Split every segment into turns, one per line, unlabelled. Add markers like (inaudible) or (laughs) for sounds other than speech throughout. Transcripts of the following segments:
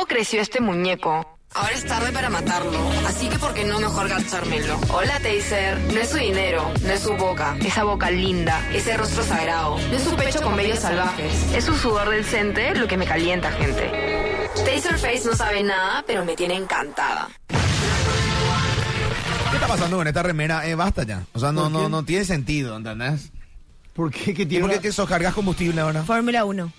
¿Cómo creció este muñeco?
Ahora es tarde para matarlo, así que ¿por qué no mejor gastármelo?
Hola, Taser. No es su dinero, no es su boca. Esa boca linda.
Ese rostro sagrado.
No es su pecho con vellos salvajes. Es su sudor del cente lo que me calienta, gente.
Taserface no sabe nada, pero me tiene encantada.
¿Qué está pasando con esta remera? Eh, basta ya. O sea, no, no, no tiene sentido, ¿entendés?
¿Por qué? ¿Qué
¿Y
tiene
por qué que eso cargas combustible ahora?
Fórmula 1.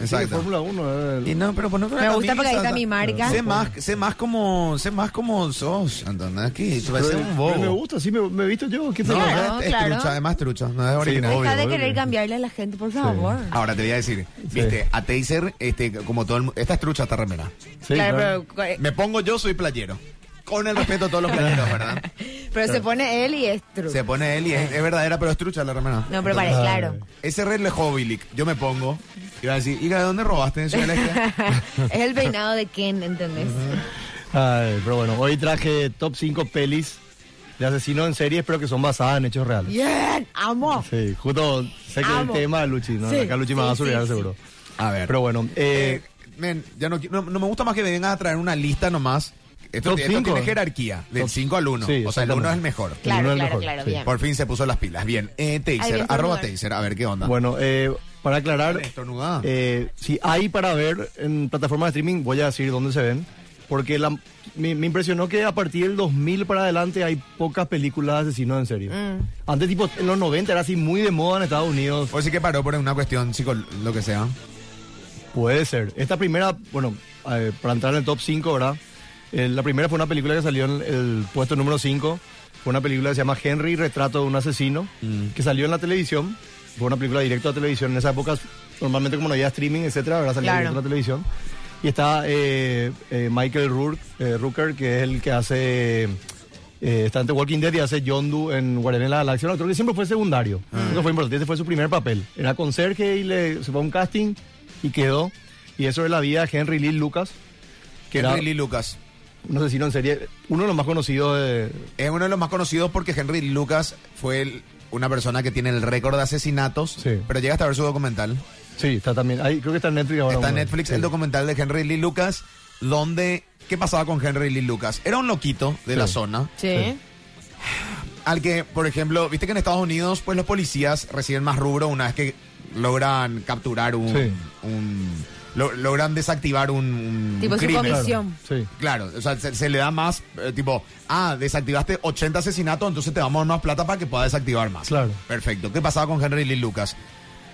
Exacto.
Fórmula 1? eh,
Y no, pero ponete una
Me gusta
camisa,
porque ahí está mi marca.
Sé más, sé más como, sé más como sos, parece
pero-
un bobo.
Me gusta, sí, me, me he visto yo. ¿Qué
No?
Claro,
es, es
claro.
trucha, además trucha, no es
Sí,
original.
obvio,
Deja de
obvio.
querer cambiarle a la gente, por favor.
Ahora te voy a decir, viste, a Taser, este, como todo el mu- esta es trucha, esta remera.
Sí,
claro,
claro.
pero, eh,
Me pongo yo, soy playero. Con el respeto a todos los playeros, ¿verdad? (laughs)
pero se pone él y es true.
Se pone él y es, es verdadera, pero es trucha la remera.
No, pero pare,
Ay.
claro.
Ese Red Lejovilik, yo me pongo va a decir, ¿y de dónde robaste eso? (laughs)
es el peinado de Ken, ¿entendés?
Ay, pero bueno, hoy traje top 5 pelis de asesinos en series, pero que son basadas en hechos reales.
Bien, amo.
Sí, justo sé que es el tema de Luchi, ¿no?
Sí,
Acá Luchi me va a
sí,
subir
sí,
seguro.
A ver.
Pero bueno, eh,
Eh, men, ya no, no, no me gusta más que me vengan a traer una lista nomás. Esto,
Top
esto
cinco.
tiene jerarquía, del
Top-
5 al 1.
Sí,
o sea, el 1
exactamente.
es el mejor.
Claro,
uno es el
claro,
mejor,
claro,
sí.
bien.
Por fin se puso las pilas. Bien, eh, Taser,
Ay, bien,
arroba. Taser, a ver qué onda.
bueno, eh, para aclarar, eh, si hay para ver en plataformas de streaming, voy a decir dónde se ven. Porque la- me, me impresionó que a partir del 2000 para adelante hay pocas películas de asesinos en serie.
Mm.
Antes, tipo, en los 90 era así muy de moda en Estados Unidos.
Por si que paró por una cuestión psico, lo que sea.
Puede ser. Esta primera, bueno, eh, para entrar en el top 5, ¿verdad? Eh, la primera fue una película que salió en el puesto número 5. Fue una película que se llama Henry, Retrato de un asesino, que salió en la televisión. Fue una película directa a televisión. En esa época, normalmente como no había streaming, etcétera, ¿verdad? Salía
Claro.
directo a la televisión. Y está eh, eh, Michael Rourke, eh, Rooker, que es el que hace... eh, está en The Walking Dead y hace Yondu en Guardianes de la Galaxia. No, creo que siempre fue secundario. Nunca fue importante. Ese fue su primer papel. Era conserje y le, se fue a un casting y quedó. Y eso es la vida de Henry Lee Lucas, que
Henry
era
Lee Lucas.
un asesino en serie, uno de los más conocidos de...
Es uno de los más conocidos porque Henry Lee Lucas fue el- una persona que tiene el récord de asesinatos.
Sí.
Pero llegaste a ver su documental.
Sí, está también. Ahí, creo que está en Netflix ahora.
Está en. Netflix
Sí.
el documental de Henry Lee Lucas, donde... ¿Qué pasaba con Henry Lee Lucas? Era un loquito de
Sí.
la zona.
Sí.
Al que, por ejemplo, viste que en Estados Unidos, pues los policías reciben más rubro una vez que logran capturar un.
Sí.
un- lo- logran desactivar un, un
Tipo su
crimen.
comisión.
Sí.
Claro, o sea, se, se le da más, eh, tipo, ah, desactivaste 80 asesinatos, entonces te damos más plata para que pueda desactivar más.
Claro.
Perfecto. ¿Qué pasaba con Henry Lee Lucas?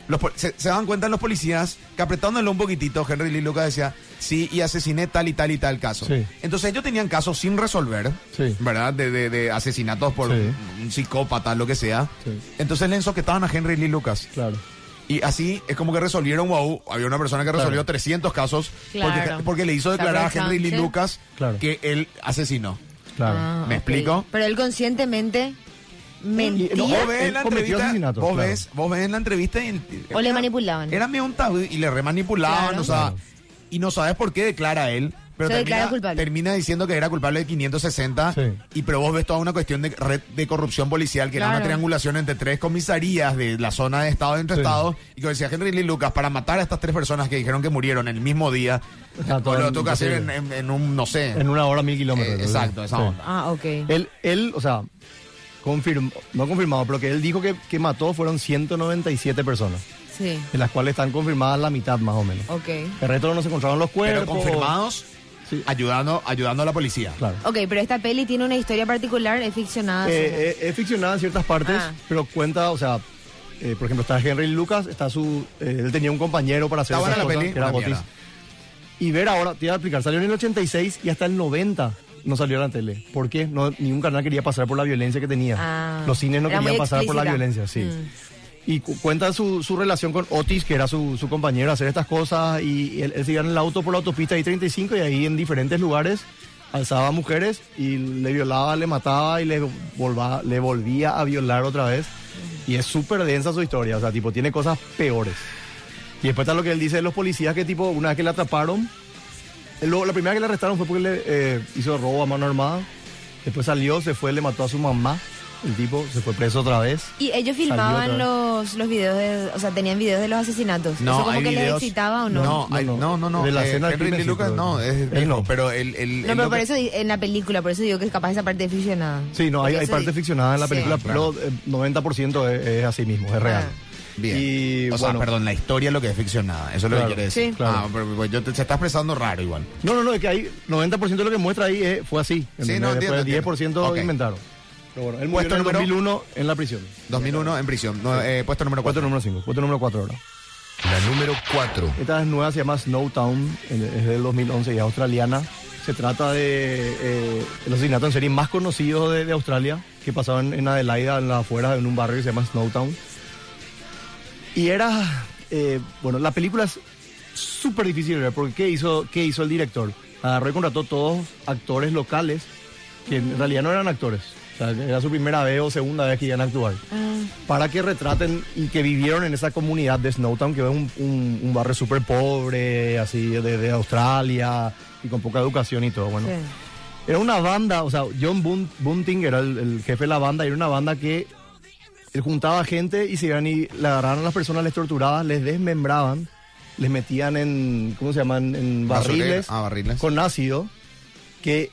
Los se, se dan cuenta los policías que apretándole un poquitito, Henry Lee Lucas decía, sí, y asesiné tal y tal y tal caso.
Sí.
Entonces ellos tenían casos sin resolver,
Sí.
¿verdad? De, de- de asesinatos por
Sí.
un, un psicópata, lo que sea.
Sí.
Entonces le ensoquetaban a Henry Lee Lucas.
Claro.
Y así es como que resolvieron, wow, había una persona que resolvió
Claro.
300 casos
Claro.
porque, porque le hizo declarar a Henry Lee. Lucas
Claro.
que él asesinó.
Claro.
Ah,
¿Me explico?
Pero él conscientemente mentía.
Y- no,
Vos ves en la
Cometió
entrevista,
asesinato,
vos,
claro.
ves, vos ves en la entrevista y
O le manipulaban.
Era medio un tabú y le remanipulaban,
Claro.
o sea, y no sabes por qué declara él, pero
Se
termina,
declara culpable.
termina diciendo que era culpable de 560
Sí.
y pero vos ves toda una cuestión de red de corrupción policial que era una triangulación entre tres comisarías de la zona de estado entre
Sí.
estados y que decía Henry Lee Lucas para matar a estas tres personas que dijeron que murieron el mismo día,
todo
pues lo tuvo que hacer en,
imposible.
en- en un, no sé,
En una hora, mil kilómetros.
Eh, exacto, esa
Sí.
onda.
Ah, ok.
Él, él, o sea, confirmó, no confirmado, pero que él dijo que, que mató fueron 197 personas,
Sí.
de las cuales están confirmadas la mitad más o menos.
Ok.
El resto no se encontraron los cuerpos.
pero confirmados
Sí.
ayudando ayudando a la policía.
Claro.
Ok, pero esta peli tiene una historia particular, es ficcionada.
Eh,
asumo.
eh, es ficcionada en ciertas partes,
Ah.
pero cuenta, o sea, eh, por ejemplo, está Henry Lucas, está su, eh, él tenía un compañero para hacer esas
la
cosas,
peli,
que era. Y ver ahora, te iba a explicar, salió en el 86 y hasta el 90 no salió en la tele. ¿Por qué? No, ningún canal quería pasar por la violencia que tenía.
Ah.
Los cines no
Era
querían pasar por la violencia, sí.
Mm.
Y cu- cuenta su, su relación con Otis, que era su, su compañero, hacer estas cosas. Y él, él se iba en el auto por la autopista I-35 y ahí en diferentes lugares alzaba mujeres y le violaba, le mataba y le, le volvía a violar otra vez. Y es súper densa su historia, o sea, tipo, tiene cosas peores. Y después está lo que él dice de los policías, que tipo, una vez que le atraparon, la primera que le arrestaron fue porque le eh, hizo robo a mano armada. Después salió, se fue, le mató a su mamá. El tipo, se fue preso otra vez.
Y ellos filmaban los, los videos, de, o sea, tenían videos de los asesinatos. ¿Eso como
hay
que les
videos-
excitaba o no?
No, hay-
No,
no,
no.
no. no,
De la
eh,
escena del
Henry Lucas no, es
Él no.
pero el, el,
No,
el
pero
lo
por
que-
eso en la película, por eso digo que capaz esa parte es ficcionada.
Sí, no, hay, parte ficcionada en la
Sí.
película,
Claro.
pero eh, 90% es, es así mismo, es real.
Ah.
Bien.
Y
o sea,
bueno,
perdón, la historia es lo que es ficcionada. Eso es lo
Claro.
que quiere decir.
Sí.
Claro.
Ah, pero pues, yo te- se está expresando raro igual.
No, no, no, es que hay 90% de lo que muestra ahí es- fue así.
Sí, no,
Después
entiendo,
10%
entiendo. Ok.
inventaron. Pero bueno, él
Puesto
el
número-
2001 en la prisión.
2001 en prisión. No, eh, puesto número
Puesto
4.
número 5, puesto número 4 ahora.
La número 4.
Esta es nueva, se llama Snowtown, es del 2011 y es australiana. Se trata de eh, el asesinato en serie más conocido de, de Australia, que pasaba en, en Adelaida, en las afueras, en un barrio que se llama Snowtown. Y era, eh, bueno, la película es súper difícil de ver, porque ¿qué hizo, ¿qué hizo el director? Agarró y contrató todos actores locales, que en realidad no eran actores. Sea, era su primera vez o segunda vez que iban a actuar
Ah,
para que retraten y que vivieron en esa comunidad de Snowtown, que es un, un- un barrio súper pobre, así de, de Australia y con poca educación y todo. Bueno,
sí.
era una banda, o sea, John Bun- Bunting era el, el jefe de la banda, y era una banda que él juntaba gente y se iban y le agarraban a las personas, les torturaban, les desmembraban, les metían en, ¿cómo se llaman? En barriles,
Ah, barriles.
con ácido, que,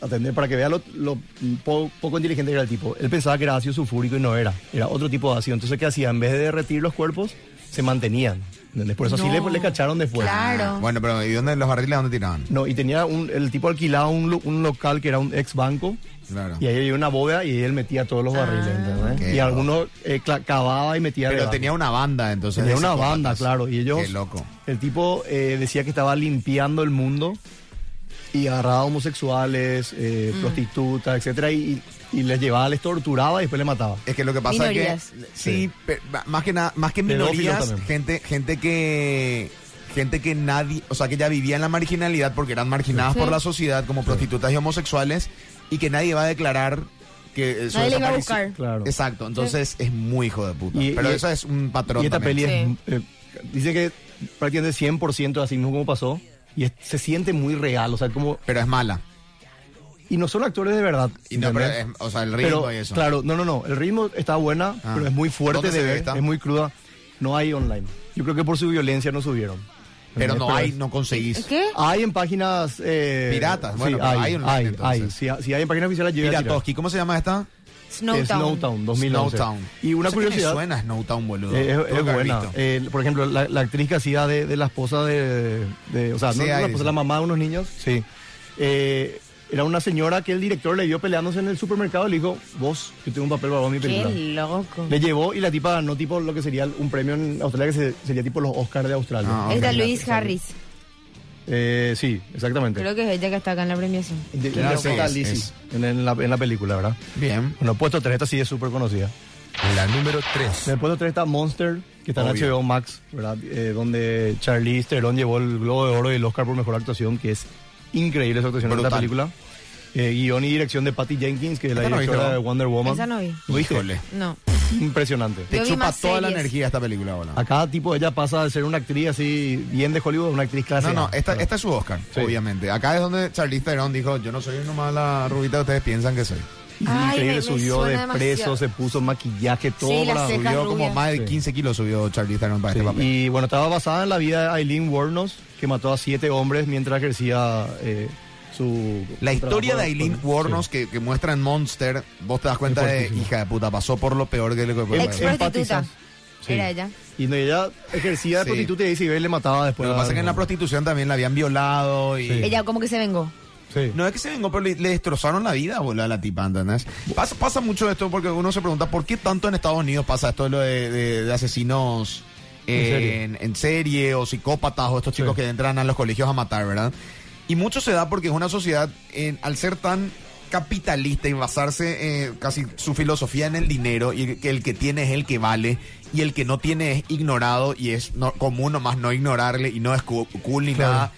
atender, para que vea lo, lo po- poco inteligente que era el tipo, él pensaba que era ácido sulfúrico y no era, era otro tipo de ácido. Entonces, ¿qué hacía? En vez de derretir los cuerpos, se mantenían. ¿entendés? Por eso así
No.
le, le cacharon después.
Claro.
Bueno, pero ¿y dónde los barriles dónde tiraban?
No, y tenía un, el tipo alquilaba un, un local que era un ex banco.
Claro.
Y ahí había una bóveda y él metía todos los barriles.
Qué
Y
loco.
algunos eh, cavaba y metía
Pero
debajo.
tenía una banda, entonces.
Tenía una banda, claro. Y ellos.
Qué loco.
El tipo eh, decía que estaba limpiando el mundo y agarraba homosexuales, eh,
Mm.
prostitutas, etcétera, y, y les llevaba, les torturaba y después les mataba.
Es que lo que pasa
Minorías.
es que sí, pe- más que nada, más que minorías, gente, gente que gente que nadie, o sea, que ya vivía en la marginalidad porque eran marginadas
Sí.
por la sociedad como prostitutas y homosexuales y que nadie va a declarar que eh, su
Nadie le iba a buscar.
Claro.
Exacto, entonces es muy hijo de puta.
Y-
Pero
y-
eso es un patrón
Y esta
también.
peli es, eh, dice que prácticamente 100% así mismo como pasó. Y es- se siente muy real, o sea, como...
Pero es mala.
Y no son actores de verdad.
Y no, pero
¿entendés?
es- o sea, el ritmo
Pero,
y eso.
Claro, no, no, no. El ritmo está buena,
Ah.
pero es muy fuerte
¿Dónde
de ver,
esta?
es muy cruda. No hay online. Yo creo que por su violencia no subieron.
Pero no hay, no conseguís.
¿Qué?
Hay en páginas... eh,
Piratas, bueno,
sí,
pero
hay,
hay online,
hay,
entonces.
hay. Si, si hay en páginas oficiales, yo voy a tirar.
Piratoski, ¿cómo se llama esta?
Snowtown.
Snowtown, 2011.
Snowtown.
Y una
No sé qué me
curiosidad...
suena Snowtown, boludo.
Eh, es, es buena. Eh, por ejemplo, la, la actriz que hacía de, de la esposa de, de- O sea,
Sí,
no, la esposa, la mamá de unos niños. Sí. Eh, era una señora que el director le vio peleándose en el supermercado y le dijo, vos, yo tengo un papel para vos en mi
Qué
película.
loco.
Le llevó y la tipa ganó tipo lo que sería un premio en Australia que se- sería tipo los Oscars de Australia.
Ah.
Esta
la-
Luis Harris.
Eh, sí, exactamente.
Creo que es ella que está acá en la premiación.
De-
Claro,
interpreta a
sí, es-
Lizzie
es.
En, en la, en la película, ¿verdad?
Bien.
Bueno, puesto 3, esta sí es súper conocida.
La número 3.
En el puesto 3 está Monster, que está
Obvio.
en HBO Max, ¿verdad? Eh, donde Charlize Theron llevó el Globo de Oro y el Oscar por Mejor Actuación, que es increíble esa actuación en esta película. Eh, guion y dirección de Patty Jenkins, que es la
no
directora
viste,
de. Wonder Woman.
Esa no vi.
¿Lo viste?
Híjole.
No.
Impresionante.
Te
Yo vi
chupa
más
toda la
series.
energía esta película, boludo.
A cada tipo ella pasa de ser una actriz así bien de Hollywood a una actriz clásica.
No, no, esta, esta es su Oscar,
Sí.
obviamente. Acá es donde Charlize Theron dijo, yo no soy nomás la rubita que ustedes piensan que soy.
Ay,
Increíble,
me- me
subió de
suena
preso, se puso maquillaje, todo
Sí, las
para-
cejas
Subió como
rubias.
más de
Sí.
15 kilos subió Charlize Theron para
Sí,
este papel.
y bueno, estaba basada en la vida de Aileen Wuornos, que mató a siete hombres mientras ejercía eh, su...
La
su
historia de Aileen Wuornos
sí.
que, que muestra en Monster, vos te das cuenta de, hija de puta, pasó por lo peor que le puede
Ex
pasar.
prostituta.
Sí.
Era ella.
Y no, ella ejercía de
Sí.
prostituta y le mataba después.
Lo que
a-
pasa es que en la prostitución también la habían violado y...
Sí.
Ella como que se vengó.
Sí.
No es que se vengó, pero le, le destrozaron la vida, boludo, a la tipa, ¿entendés? Pasa, pasa mucho esto porque uno se pregunta por qué tanto en Estados Unidos pasa esto de, lo de, de- de asesinos eh,
En serie.
en, en serie o psicópatas o estos chicos
Sí.
que entran a los colegios a matar, ¿verdad? Y mucho se da porque es una sociedad, en- al ser tan capitalista y basarse eh, casi su filosofía en el dinero y que el que tiene es el que vale y el que no tiene es ignorado y es no- común nomás no ignorarle y no es cool ni
Claro.
nada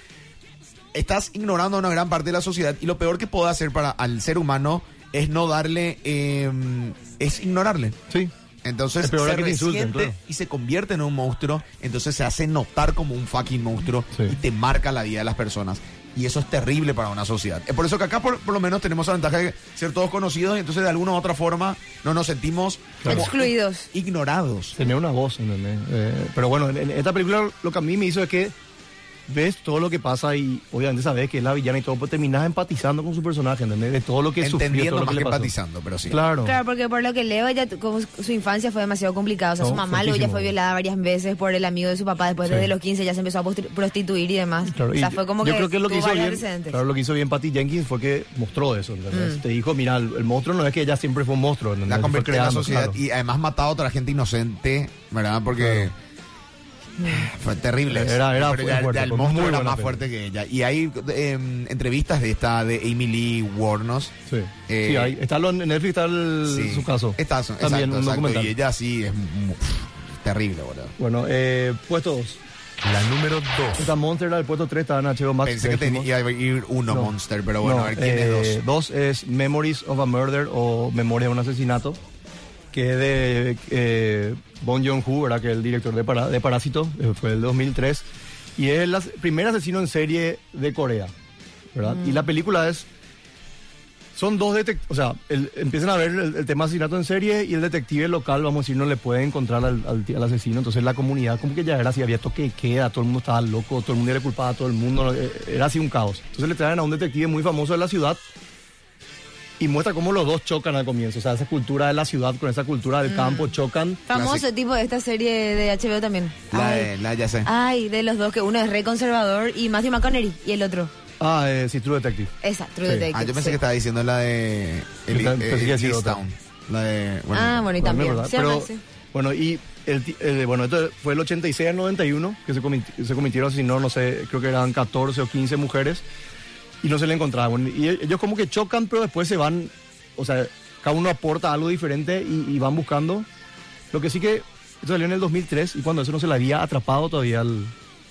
estás ignorando a una gran parte de la sociedad y lo peor que puedo hacer para al ser humano es no darle, eh, es ignorarle.
Sí.
Entonces se
insulten, claro.
y se convierte en un monstruo, entonces se hace notar como un fucking monstruo
Sí.
y te marca la vida de las personas. Y eso es terrible para una sociedad. Es por eso que acá por, por lo menos tenemos la ventaja de ser todos conocidos y entonces de alguna u otra forma no nos sentimos como
Excluidos.
ignorados.
Tener una voz, ¿entendés? Eh, pero bueno, en, en esta película lo que a mí me hizo es que ves todo lo que pasa y obviamente sabes que es la villana y todo, pues terminas empatizando con su personaje, ¿entendés? De todo lo que sufrió,
Entendiendo
todo lo
más
que
que
le pasó.
empatizando, pero sí.
Claro.
Claro, porque por lo que leo, ella tu- como su infancia fue demasiado complicada. O sea,
No,
su mamá luego ya
fuertísimo.
fue violada varias veces por el amigo de su papá. Después,
Sí.
desde los 15, ya se empezó a postri- prostituir y demás.
Claro,
o
y
sea, fue como
yo
que
creo que lo que
tuvo
hizo
varios
bien,
antecedentes.
claro, lo que hizo bien Patty Jenkins fue que mostró eso, ¿entendés?
Mm.
Te dijo, mira, el, el monstruo no es que ella siempre fue un monstruo, ¿entendés?
La
Fue
convirtió en la
creando,
sociedad
claro.
y además matado a otra gente inocente, ¿verdad? Porque fue terrible.
Era- era
Pero ya-
fuerte,
ya el monstruo era más fuerte que ella. Y hay eh, entrevistas de esta de Amy Lee Warnos.
Sí,
Eh,
sí hay, está lo, en Netflix está el-
Sí.
su caso.
Está,
También
exacto,
un
exacto.
documental.
Y ella sí es mu- terrible, boludo.
Bueno, eh, puesto 2.
La número 2.
Esta Monster era el puesto 3, estaba en HBO Max.
Pensé que tenía a ir uno
No.
Monster, pero bueno,
No,
a ver quién
eh,
es dos.
Dos es Memories of a Murder o Memoria de un asesinato, que es de eh, Bon Joon-ho, ¿verdad? que es el director de, Para- de Parásito, eh, fue el 2003, y es el primer asesino en serie de Corea. ¿verdad? Y la película es... Son dos detectives, o sea, el- empiezan a ver el, el tema asesinato en serie y el detective local, vamos a decir, no le puede encontrar al, al- al asesino. Entonces la comunidad como que ya era así, había toque queda, todo el mundo estaba loco, todo el mundo le culpaba a todo el mundo, eh, era así un caos. Entonces le traen a un detective muy famoso de la ciudad y muestra cómo los dos chocan al comienzo. O sea, esa cultura de la ciudad con esa cultura del campo chocan.
Famoso
Clásico.
tipo de esta serie de HBO también.
La,
Ay,
de- la ya sé.
ay, de los dos, que uno es re conservador y Matthew McConaughey y el otro.
Ah, eh, sí, True Detective.
Esa, True
Sí.
Detective.
Ah, yo pensé
sí.
que estaba diciendo la de eh,
a decir
East
otra.
Town. La de
Ah, bueno, y
Bueno,
también. llama
Pero, bueno, y el, eh, bueno, esto fue el 86 al 91 que se, comit- se cometieron, si no, no sé, creo que eran 14 o 15 mujeres y no se le encontraban. Y e- ellos como que chocan, pero después se van, o sea, cada uno aporta algo diferente y, y van buscando. Lo que sí que, esto salió en el 2003 y cuando eso no se le había atrapado todavía al,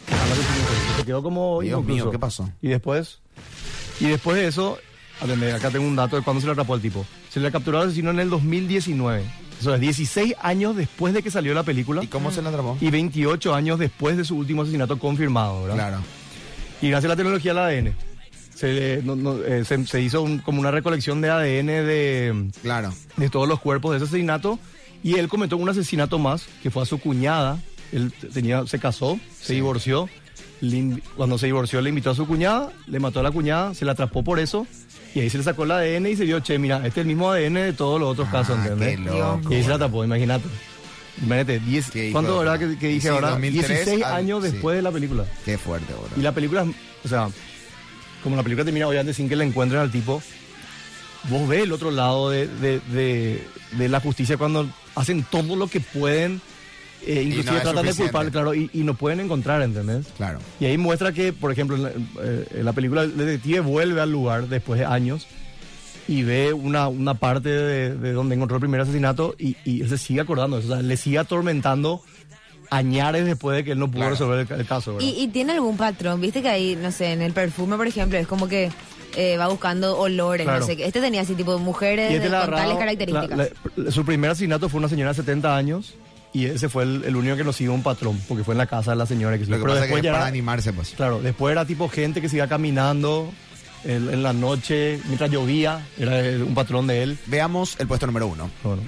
al. Se quedó como
Dios mío. ¿qué pasó?
Y después, y después de eso, atendé, acá tengo un dato de cuándo se le atrapó al tipo. Se le capturó al asesino en el 2019. Eso es 16 años después de que salió la película
¿Y cómo se la atrapó?
y 28 años después de su último asesinato confirmado, ¿verdad?
Claro.
Y gracias a la tecnología del ADN. Se, no- no, eh, se, se hizo un- como una recolección de ADN de,
Claro.
de todos los cuerpos de ese asesinato y él cometió un asesinato más que fue a su cuñada. Él tenía, se casó, se divorció. le cuando se divorció le invitó a su cuñada, le mató a la cuñada, se la atrapó por eso y ahí se le sacó el ADN y se vio, che, mira, este es el mismo ADN de todos los otros casos,
Ah,
¿entendés?
qué loco,
Y ahí se la tapó, imagínate. Imagínate, 10,
Qué hijo
¿cuánto
puta.
que, que dije
Sí,
ahora?
2003
16
al-
años
sí.
después de la película.
Qué fuerte, boludo.
Y la película, o sea, como la película termina obviamente sin que le encuentren al tipo, vos ves el otro lado de, de- de- de la justicia cuando hacen todo lo que pueden, eh,
no
inclusive
es
tratan de culpar, claro, y, y no pueden encontrar, ¿entendés?
Claro.
Y ahí muestra que, por ejemplo, en la, eh, en la película el detective vuelve al lugar después de años y ve una, una parte de, de donde encontró el primer asesinato y, y él se sigue acordando, o sea, le sigue atormentando añares después de que él no pudo
Claro.
resolver el, el caso, ¿verdad?
¿Y, y tiene algún patrón? Viste que ahí, no sé, en el perfume, por ejemplo, es como que eh, va buscando olores,
Claro.
no sé qué. Este tenía así, tipo, mujeres
este
con tales características.
la- la- su primer asesinato fue una señora de 70 años y ese fue el, el único que nos siguió un patrón, porque fue en la casa de la señora. Que se-
Lo que
pero
pasa que
después
es para
era,
animarse, pues.
claro, después era tipo gente que se iba caminando en, en la noche, mientras llovía, era un patrón de él.
Veamos el puesto número uno.
Bueno.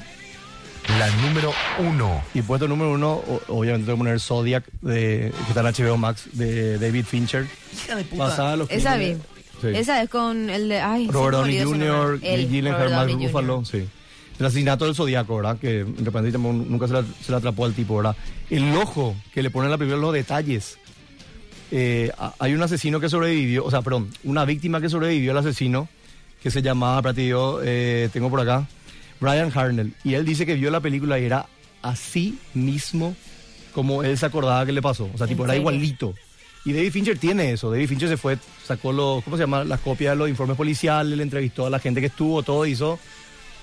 La número 1.
Y puesto número uno, o- obviamente tengo que poner Zodiac, de, que está en HBO Max, de David Fincher.
Hija de
Basada en los
Esa vi.
Sí.
Esa es con el de. Ay,
Robert Downey Jr., Jake Gyllenhaal, Mark Ruffalo, sí. El asesinato del Zodíaco, ¿verdad? Que de repente nunca se, la- se le atrapó al tipo, ¿verdad? El ojo que le pone en la película los detalles. Eh, hay un asesino que sobrevivió, o sea, perdón, una víctima que sobrevivió al asesino que se llamaba, yo eh, tengo por acá, Brian Harnell. Y él dice que vio la película y era así mismo como él se acordaba que le pasó. O sea,
¿En
tipo, era
serio?
igualito. Y David Fincher tiene eso. David Fincher se fue, sacó los, ¿cómo se llama? Las copias de los informes policiales, le entrevistó a la gente que estuvo, todo hizo.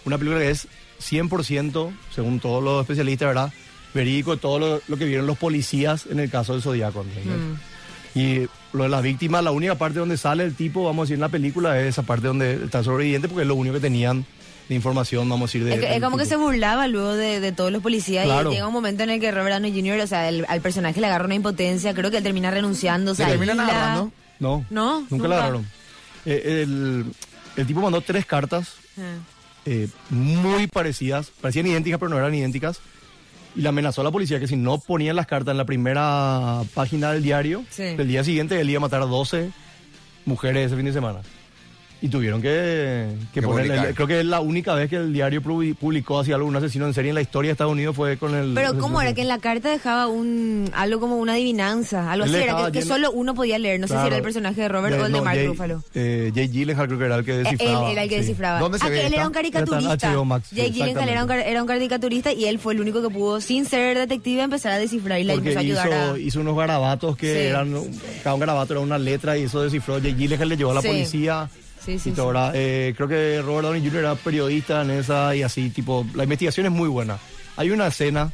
Una película que es 100%, según todos los especialistas, ¿verdad? Verídico todo lo, lo que vieron los policías en el caso del Zodíaco.
Mm.
Y lo de las víctimas, la única parte donde sale el tipo, vamos a decir, en la película es esa parte donde está sobreviviente, porque es lo único que tenían de información, vamos a decir. De,
Es, como que se burlaba luego de, de todos los policías
Claro.
y llega un momento en el que Robert Downey Jr., o sea, el- al personaje le agarra una impotencia, creo que él termina renunciando,
¿Le agarrando?
No,
No,
nunca,
nunca.
la agarraron. Eh, el, el tipo mandó tres cartas
Ah.
eh, muy parecidas, parecían idénticas pero no eran idénticas, y le amenazó a la policía que si no ponían las cartas en la primera página del diario,
Sí.
el día siguiente él iba a matar a 12 mujeres ese fin de semana. Y tuvieron que, ponerle,
publicar.
creo que es la única vez que el diario publi- publicó así algo, un asesino en serie en la historia de Estados Unidos fue con el...
Pero ¿cómo era? Que en la carta dejaba un algo como una adivinanza, algo
Él
así, era que, solo uno podía leer, no sé si era el personaje de Robert o el de Mark
Jay-
Ruffalo.
Eh, Jay Gyllenhaal creo que era el que
Eh, Él
descifraba.
era el que
sí.
descifraba.
¿Dónde se
ah,
ve
que él era un caricaturista.
HBO Max, sí,
Jake Gyllenhaal era un, car- era un caricaturista y él fue el único que pudo, sin ser detective, empezar a descifrar y le
Porque
empezó a ayudar
hizo,
a...
hizo unos garabatos que
Sí.
eran, cada un garabato era una letra y eso descifró. Jay Gyllenhaal le llevó a la
Sí.
policía.
Sí, sí, sí.
Eh, creo que Robert Downey Jr. era periodista en esa y así, tipo, la investigación es muy buena. Hay una escena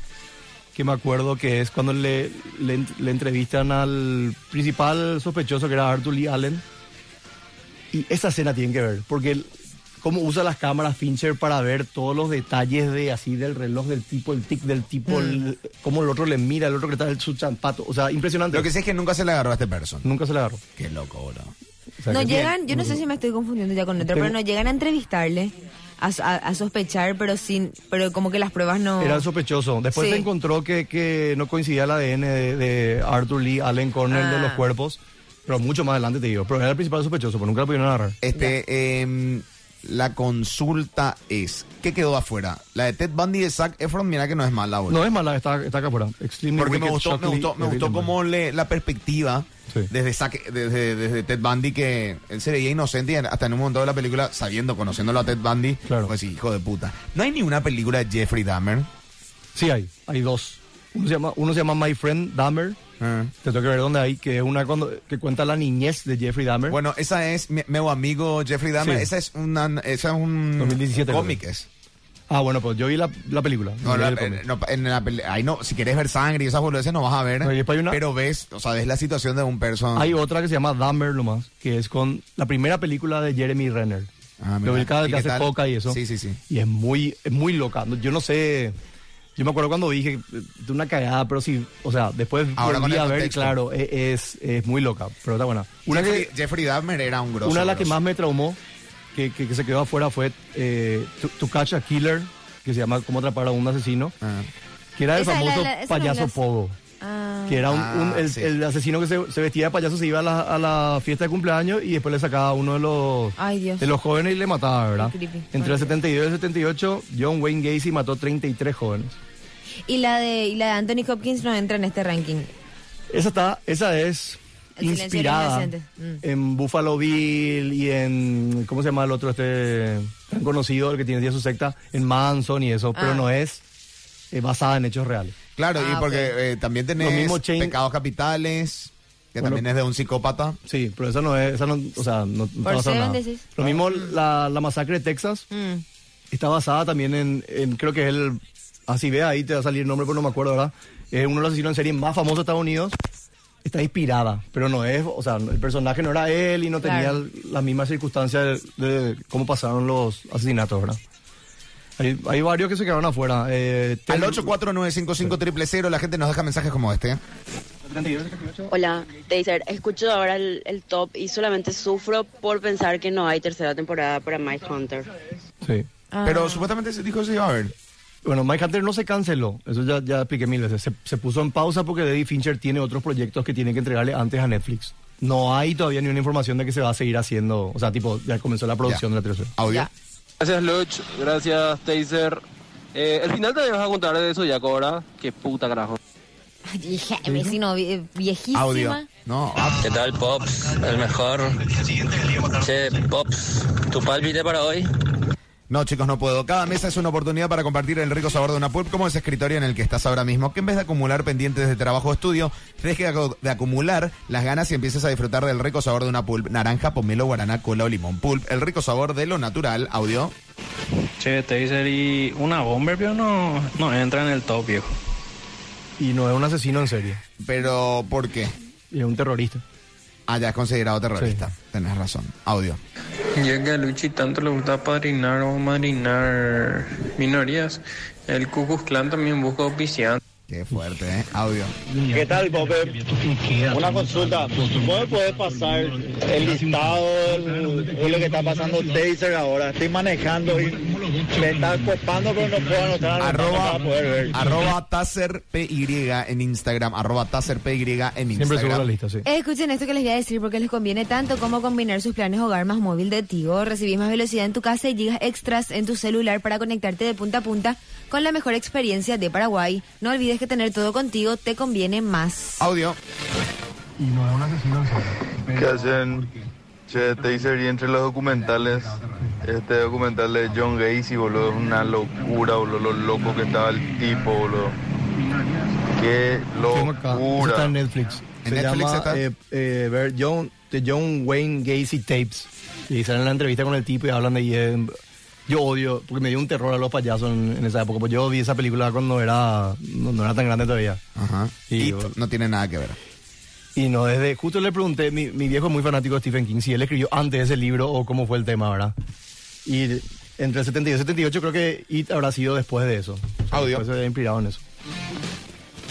que me acuerdo que es cuando le, le, le entrevistan al principal sospechoso que era Arthur Lee Allen. Y esa escena tienen que ver, porque cómo usa las cámaras Fincher para ver todos los detalles de así del reloj del tipo, el tic del tipo, el- cómo el otro le mira, el otro que está en su champato. O sea, impresionante.
Lo que sé es que nunca se le agarró a este person.
Nunca se le agarró.
Qué loco, boludo.
O sea,
No llegan, yo no sé si me estoy confundiendo ya con otro,
Tengo-
pero no llegan a entrevistarle, a, a- a sospechar, pero sin, pero como que las pruebas no...
Era sospechoso. Después
Sí.
se encontró que, que no coincidía el ADN de, de Arthur Lee Allen con el de
Ah.
los cuerpos. Pero mucho más adelante te digo. Pero era el principal sospechoso, pero nunca lo pudieron agarrar.
Este, em, la consulta es, ¿qué quedó afuera? La de Ted Bundy de Zac Efron, mira que no es mala, boludo.
No es mala, está, está acá afuera.
Porque me gustó, me gustó, me gustó como le, la perspectiva
Sí.
desde, Zac- desde, desde Ted Bundy que él se veía inocente y hasta en un momento de la película, sabiendo, conociéndolo a Ted Bundy,
Claro.
pues sí, hijo de puta. No hay ni una película de Jeffrey Dahmer.
Sí hay, hay dos. Uno se llama, uno se llama My Friend Dahmer.
Ah.
Te tengo que ver dónde hay, que es una cuando, que cuenta la niñez de Jeffrey Dahmer.
Bueno, esa es mi, mi amigo Jeffrey Dahmer.
Sí.
Esa es una, esa es un
2017
cómic.
creo.
es.
Ah, bueno, pues yo vi la, la película.
No, la- eh, no, en la ahí no, si quieres ver sangre y esas boludeces no vas a ver.
No, una-
Pero ves, o sea, ves la situación de un person.
Hay otra que se llama Dahmer nomás, que es con la primera película de Jeremy Renner.
Ah, mira.
Lo ubicaba
¿Y
que
qué
hace
tal?
coca y eso.
Sí, sí, sí.
Y es muy, es muy loca. Yo no sé. Yo me acuerdo cuando dije de una cagada, pero sí, o sea, después
Ahora
volví
con el
a ver,
contexto.
claro, e- es, es muy loca, pero está buena. Una,
Jeffrey,
que,
Jeffrey Dahmer era un grosso.
una de las que
grosso.
más me traumó, que, que, que se quedó afuera, fue eh, To, To Catch a Killer, que se llama Cómo atrapar a un asesino,
Ah.
que era el
Esa es la-
famoso
la- no es
payaso
la-
pogo.
Ah.
Que era un,
Ah,
un- el,
sí.
el asesino que se, se vestía de payaso, se iba a la, a la fiesta de cumpleaños y después le sacaba a uno de los,
Ay,
de los jóvenes y le mataba, ¿verdad? Entre el 72 y el 78, John Wayne Gacy mató 33 jóvenes.
Y la de, y la de Anthony Hopkins no entra en este ranking.
Esa está, esa es
El
inspirada.
Mm.
en Buffalo Bill y en ¿cómo se llama el otro este tan conocido el que tiene su secta en Manson y eso, pero
Ah.
no es eh, basada en hechos reales.
Claro, y
Ah,
porque eh, también tenés
mismo Chain-
pecados capitales, que
Bueno.
también es de un psicópata.
Sí, pero esa no es, esa no, o sea, no, no
Seven
nada.
decís.
Lo mismo la, la masacre de Texas
Mm.
está basada también en, en- creo que es el así ve ahí te va a salir el nombre, pero no me acuerdo, ¿verdad? Es uno de los asesinos en serie más famosos de Estados Unidos. Está inspirada, pero no es, o sea, el personaje no era él y no tenía
Claro.
las mismas circunstancias de, de cómo pasaron los asesinatos, ¿verdad? Hay, hay varios que se quedaron afuera. Eh,
Al
Ted-
84955 la gente nos deja mensajes como este.
Hola, Taser. Escucho ahora el, el top y solamente sufro por pensar que no hay tercera temporada para Mike Hunter.
Sí.
Ah.
Pero supuestamente se dijo iba a ver.
Bueno, Mike Hunter no se canceló, eso ya, ya expliqué mil veces. Se, se puso en pausa porque David Fincher tiene otros proyectos que tiene que entregarle antes a Netflix. No hay todavía ni una información de que se va a seguir haciendo, o sea, tipo, ya comenzó la producción
Ya.
de la tercera.
Audio.
Ya.
Gracias, Luch. Gracias, Taser. Eh, el final te vas a contar de eso ya, ahora. Qué puta carajo.
Vieja- vecino, vie- viejísima.
Audio. No, ah,
¿Qué tal, Pops? El mejor. Che, Pops, ¿tu pálpite para hoy?
No, chicos, no puedo. Cada mesa es una oportunidad para compartir el rico sabor de una pulp, como ese escritorio en el que estás ahora mismo, que en vez de acumular pendientes de trabajo o estudio, dejes de acu- de acumular las ganas y empieces a disfrutar del rico sabor de una pulp. Naranja, pomelo, guaraná, cola o limón. Pulp, el rico sabor de lo natural. Audio.
Che, Taser y una bomber, pero no, no entra en el top, viejo.
Y no es un asesino en serie,
Pero, ¿por qué?
y es un terrorista.
Ah, ya es considerado terrorista. Tenés razón. Audio.
Ya que a Luchi tanto le gusta padrinar o madrinar minorías, el Ku Klux Klan también busca auspiciantes.
Qué fuerte, ¿eh? Audio.
¿Qué tal, Pope? Una consulta. ¿Cómo puedes pasar el listado de lo que está pasando Taser ahora? Estoy manejando y me está copando, pero no puedo anotar.
Arroba,
para poder ver.
arroba TaserPY en Instagram, arroba TaserPY en Instagram.
Siempre subo la lista, sí.
Escuchen esto que les voy a decir porque les conviene tanto como combinar sus planes hogar más móvil de Tigo. Recibís más velocidad en tu casa y gigas extras en tu celular para conectarte de punta a punta con la mejor experiencia de Paraguay. No olvides que tener todo contigo te conviene más.
Audio.
¿Qué hacen? Che, Taser y entre los documentales, este documental de John Gacy, boludo, es una locura, boludo, lo loco que estaba el tipo, boludo. Qué locura.
Está en Netflix.
¿En
Se
Netflix
llama
está?
eh, eh, ver John, The John Wayne Gacy Tapes. Y salen en la entrevista con el tipo y hablan de... yo odio, porque me dio un terror a los payasos en, en esa época. Pues yo vi esa película cuando era no, no era tan grande todavía.
Ajá.
Y-
Y no tiene nada que ver.
Y no, desde... Justo le pregunté, mi, mi viejo es muy fanático de Stephen King, si él escribió antes ese libro o cómo fue el tema, ¿verdad? Y entre el 72 y 78 creo que It habrá sido después de eso.
Audio.
Después se había inspirado en eso.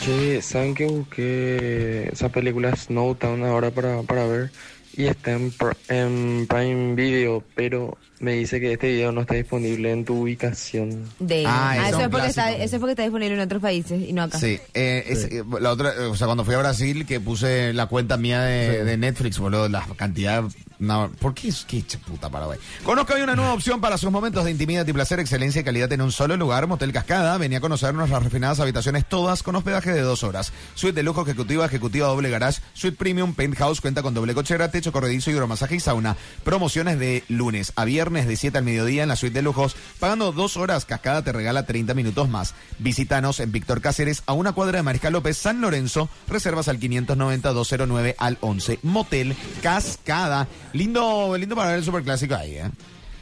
Che, ¿saben que busqué esa película Snowtown ahora para, para ver? Y está en, Pr- en Prime Video, pero me dice que este video no está disponible en tu ubicación.
De,
Ah,
ah, eso, es porque está,
clásico.
eso es porque está disponible en otros países y no acá.
Sí, eh, es- eh, la otra, eh, o sea, cuando fui a Brasil, que puse la cuenta mía de, de Netflix, boludo, la cantidad. No, ¿Por qué es que puta Paraguay? Conozca hoy una nueva (laughs) opción para sus momentos de intimidad y placer, excelencia y calidad en un solo lugar, Motel Cascada. Venía a conocer nuestras refinadas habitaciones todas con hospedaje de dos horas. Suite de lujo ejecutiva, ejecutiva doble garage, suite premium, penthouse, cuenta con doble cochera, techo corredizo, hidromasaje y sauna. Promociones de lunes a viernes de 7 al mediodía en la suite de lujos. Pagando dos horas, Cascada te regala 30 minutos más. Visítanos en Víctor Cáceres, a una cuadra de Mariscal López, San Lorenzo. Reservas al 590-209 al 11. Motel Cascada. Lindo, lindo para ver el superclásico ahí, ¿eh?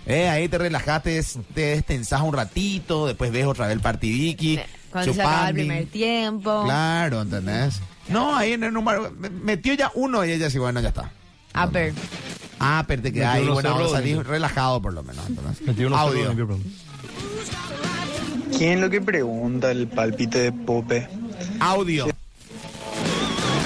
Eh, ahí te relajaste, te destensás un ratito, después ves otra vez el partidiki.
Cuando se acaba el primer tiempo.
Claro, ¿entendés? No, ahí en el número, me- metió ya uno y ella sí, bueno, ya está.
Upper.
Ah, pero te quedás ahí,
Metió uno
bueno,
cero,
ahora salís relajado por lo menos. Audio.
¿Quién es lo que pregunta el palpite de Pope?
Audio.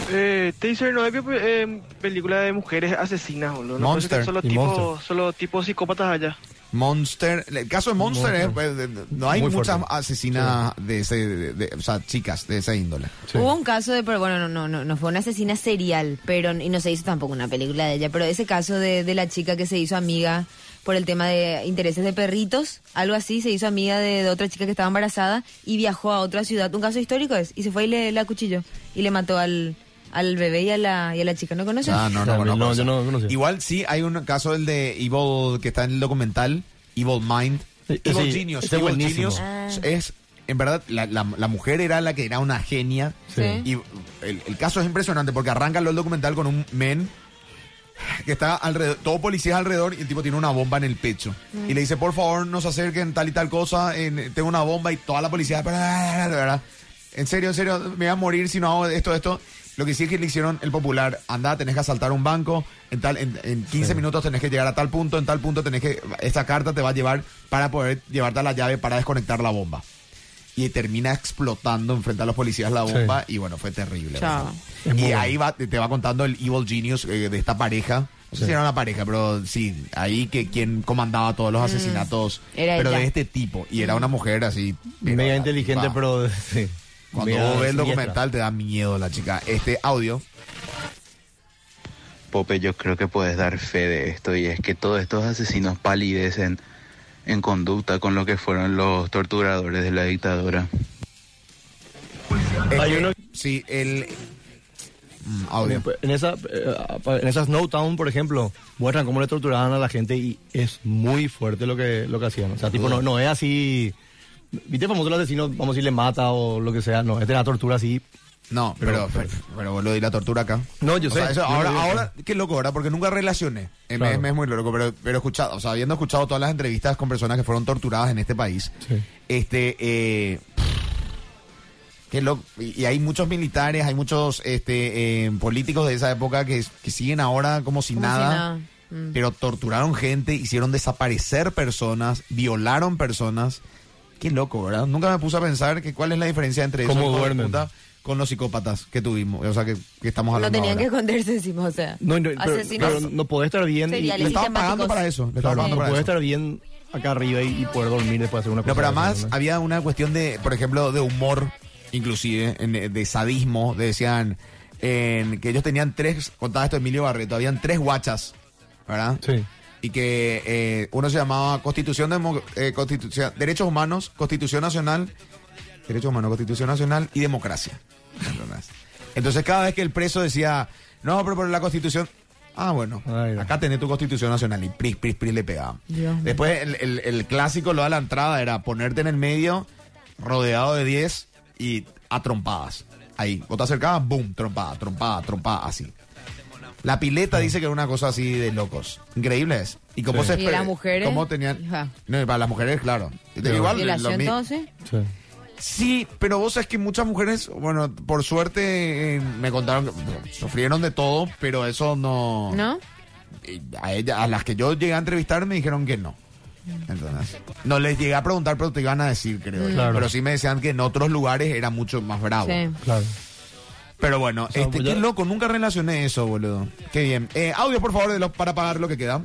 Eh, Taser, no hay eh, película de mujeres asesinas, boludo. No
Monster.
que Solo
Y
tipo,
Monster.
solo tipo psicópatas allá.
Monster, el caso de Monster,
Monster.
es, pues, no hay
Muy
muchas
fuerte.
asesinas de ese, de, de- o sea, chicas de esa índole.
Hubo un caso de, pero bueno, no, no, no, no fue una asesina serial, pero y no se hizo tampoco una película de ella, pero ese caso de, de la chica que se hizo amiga por el tema de intereses de perritos, algo así, se hizo amiga de, de otra chica que estaba embarazada y viajó a otra ciudad, un caso histórico es, y se fue y le, la acuchilló y le mató al, al bebé y a la, y a la chica, ¿no conoces?
Ah, no, no,
No,
conozco
yo
eso. Igual sí, hay un caso, el de Evil, que está en el documental, Evil Mind.
Sí,
Evil
sí,
Genius. Evil
buenísimo.
Genius
Ah.
es, en verdad, la, la- la mujer era la que era una genia.
Sí.
Y el, el caso es impresionante porque arranca el documental con un men que está alrededor, todo policías alrededor y el tipo tiene una bomba en el pecho.
Mm.
Y le dice, por favor, no se acerquen tal y tal cosa, en- tengo una bomba y toda la policía, ¿verdad? En serio, en serio, me voy a morir si no hago esto, esto. Lo que sí es que le hicieron el popular, anda, tenés que asaltar un banco, en tal, en, en 15 minutos tenés que llegar a tal punto, en tal punto tenés que, esta carta te va a llevar para poder llevarte a la llave para desconectar la bomba. Y termina explotando enfrente a los policías la bomba y bueno, fue terrible. Y
bueno.
ahí va, te te va contando el Evil Genius eh, de esta pareja. No sé
Sí.
si era una pareja, pero sí, ahí que quien comandaba todos los asesinatos,
Mm. Era
pero
ella.
de este tipo. Y era una mujer así. la
inteligente,
tipa-
pero (laughs) sí.
Cuando vos ves el documental te da miedo la chica. Este audio.
Pope, yo creo que puedes dar fe de esto y es que todos estos asesinos palidecen en conducta con lo que fueron los torturadores de la dictadura.
Hay uno... Sí, el... Mm, audio.
En esa, eh, en esa Snowtown, por ejemplo, muestran cómo le torturaban a la gente y es muy fuerte lo que, lo que hacían. O sea, tipo, no, no es así. ¿Viste famoso el asesino? Vamos a decir, le mata o lo que sea. No, es de la tortura así.
No, pero, pero, pero boludo, ¿y la tortura acá?
No, yo
O
sé.
sea, eso
Yo
ahora, ahora, qué loco, ¿verdad? Porque nunca relacioné. Eh, me-
Claro.
Me, es muy loco, pero, pero escuchado, o sea, habiendo escuchado todas las entrevistas con personas que fueron torturadas en este país, este, eh, qué loco. Y, y hay muchos militares, hay muchos este, eh, políticos de esa época que, que siguen ahora como si
Como si
nada.
nada. Mm.
pero torturaron gente, hicieron desaparecer personas, violaron personas. Qué loco, ¿verdad? Nunca me puse a pensar que cuál es la diferencia entre eso
¿Cómo duermen?
puta, con los psicópatas que tuvimos, o sea, que, que estamos
No
hablando
tenían que esconderse encima, o sea.
No, no, pero,
asesinos.
pero no puede estar bien. y-
Le estaban
sistemáticos.
pagando para eso. Le estaban
Claro,
pagando
no
para
puede
eso.
estar bien acá arriba y, y poder dormir después de hacer una cosa.
No, pero además
¿no?
había una cuestión de, por ejemplo, de humor, inclusive, en- de sadismo. Decían en, que ellos tenían tres, contaba esto Emilio Barreto, habían tres guachas, ¿verdad?
Sí.
Y que eh, uno se llamaba Constitución, Demo- eh, Constitución Derechos Humanos, Constitución Nacional, Derechos Humanos, Constitución Nacional y Democracia. Entonces cada vez que el preso decía, no, pero por la Constitución... Ah, bueno, acá tenés tu Constitución Nacional y pris, pris, pris le pegaba.
Dios.
Después el, el- el clásico, lo de la entrada, era ponerte en el medio, rodeado de 10 y a trompadas. Ahí, vos te acercabas, boom, trompada, trompada, trompada, así. La pileta dice que era una cosa así de locos. Increíble es. Y cómo
Sí.
se
¿Y las mujeres?
¿Cómo tenían?
Hija.
No, y para las mujeres, claro. Igual, lo
¿Violación
mi-
todo, sí?
Sí, pero vos sabés que muchas mujeres, bueno, por suerte eh, me contaron que bueno, sufrieron de todo, pero eso no...
¿No?
Y A, ella, a las que yo llegué a entrevistar me dijeron que no. Entonces, no les llegué a preguntar, pero te iban a decir, creo.
Mm.
Claro.
Pero sí me decían que en otros lugares era mucho más bravo.
Sí.
Claro.
Pero bueno, este, qué loco, nunca relacioné eso, boludo. Qué bien. Eh, audio, por favor, de los, para pagar lo que queda.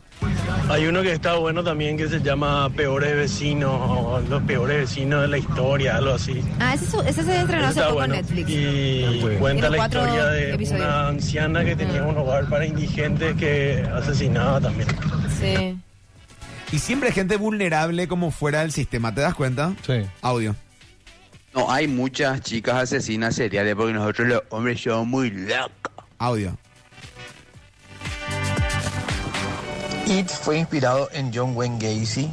Hay uno que está bueno también que se llama Peores Vecinos Los Peores Vecinos de la Historia, algo así.
Ah, ese, ese se estrenó hace poco
bueno.
en Netflix.
Y cuenta la historia de
episodios.
una anciana que tenía un hogar para indigentes que asesinaba también.
Sí.
Y siempre hay gente vulnerable como fuera del sistema, ¿te das cuenta?
Sí.
Audio.
No hay muchas chicas asesinas seriales porque nosotros los hombres somos muy locos.
Audio.
It fue inspirado en John Wayne Gacy.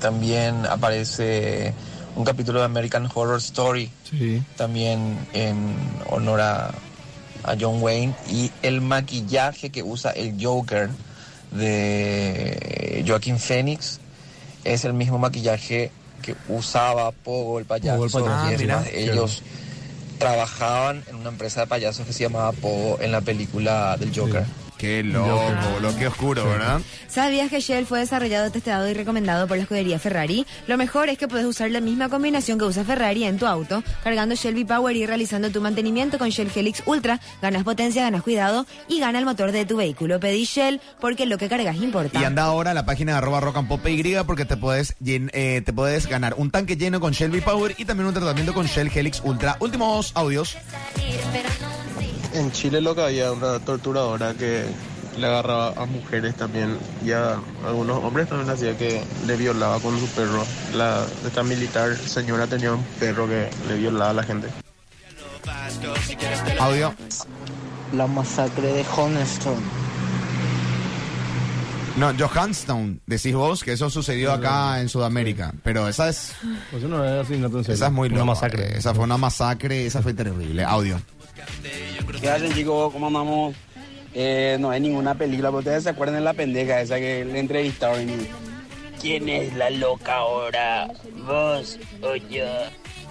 También aparece un capítulo de American Horror Story.
Sí.
También en honor a, a John Wayne. Y el maquillaje que usa el Joker de Joaquín Phoenix es el mismo maquillaje que usaba Pogo el payaso.
Pogo el payaso.
y
Ah,
es
mira.
más, ellos trabajaban en una empresa de payasos que se llamaba Pogo en la película del Joker.
Qué loco, lo que oscuro, ¿verdad?
¿Sabías que Shell fue desarrollado, testeado y recomendado por la escudería Ferrari? Lo mejor es que puedes usar la misma combinación que usa Ferrari en tu auto, cargando Shell V-Power y realizando tu mantenimiento con Shell Helix Ultra. Ganas potencia, ganas cuidado y gana el motor de tu vehículo. Pedí Shell porque lo que cargas importa.
Y anda ahora a la página de arroba rock and pop y porque te puedes, llen- eh, te puedes ganar un tanque lleno con Shell V-Power y también un tratamiento con Shell Helix Ultra. Últimos audios.
En Chile lo que había una torturadora que le agarraba a mujeres también y a algunos hombres también hacía que le violaba con su perro. La esta militar señora tenía un perro que le violaba a la gente.
Audio.
La masacre de Honeston.
No, Johanstown, decís vos que eso sucedió acá en Sudamérica. Pero esa es.
Pues.
Esa es muy
Una
loca,
masacre.
eh, Esa fue una masacre, esa fue terrible. Audio.
¿Qué hacen chicos? ¿Cómo andamos? Eh, no hay ninguna película, pero ustedes se acuerdan de la pendeja esa que le entrevistaron. y, ¿Quién es la loca ahora? ¿Vos o yo?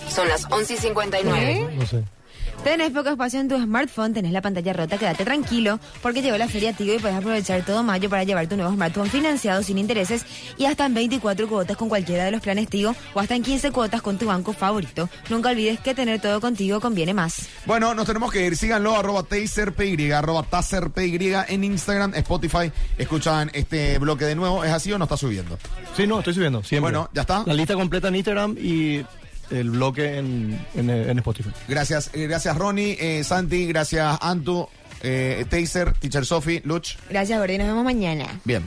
Son las 11 y 59.
No sé.
Tenés poco espacio en tu smartphone, tenés la pantalla rota, quédate tranquilo, porque llegó la Feria Tigo y puedes aprovechar todo mayo para llevar tu nuevo smartphone financiado sin intereses y hasta en 24 cuotas con cualquiera de los planes Tigo o hasta en 15 cuotas con tu banco favorito. Nunca olvides que tener todo contigo conviene más.
Bueno, nos tenemos que ir. Síganlo, arroba taserpy, arroba taserpy en Instagram, Spotify. Escuchan este bloque de nuevo. ¿Es así o no está subiendo?
Sí, no, estoy subiendo, siempre.
Bueno, ¿ya está?
La lista completa en Instagram y el bloque en, en, en Spotify.
Gracias, eh, gracias Ronnie, eh, Santi, gracias Antu, eh, Taser, Teacher Sophie, Luch.
Gracias, Gordy, nos vemos mañana.
Bien.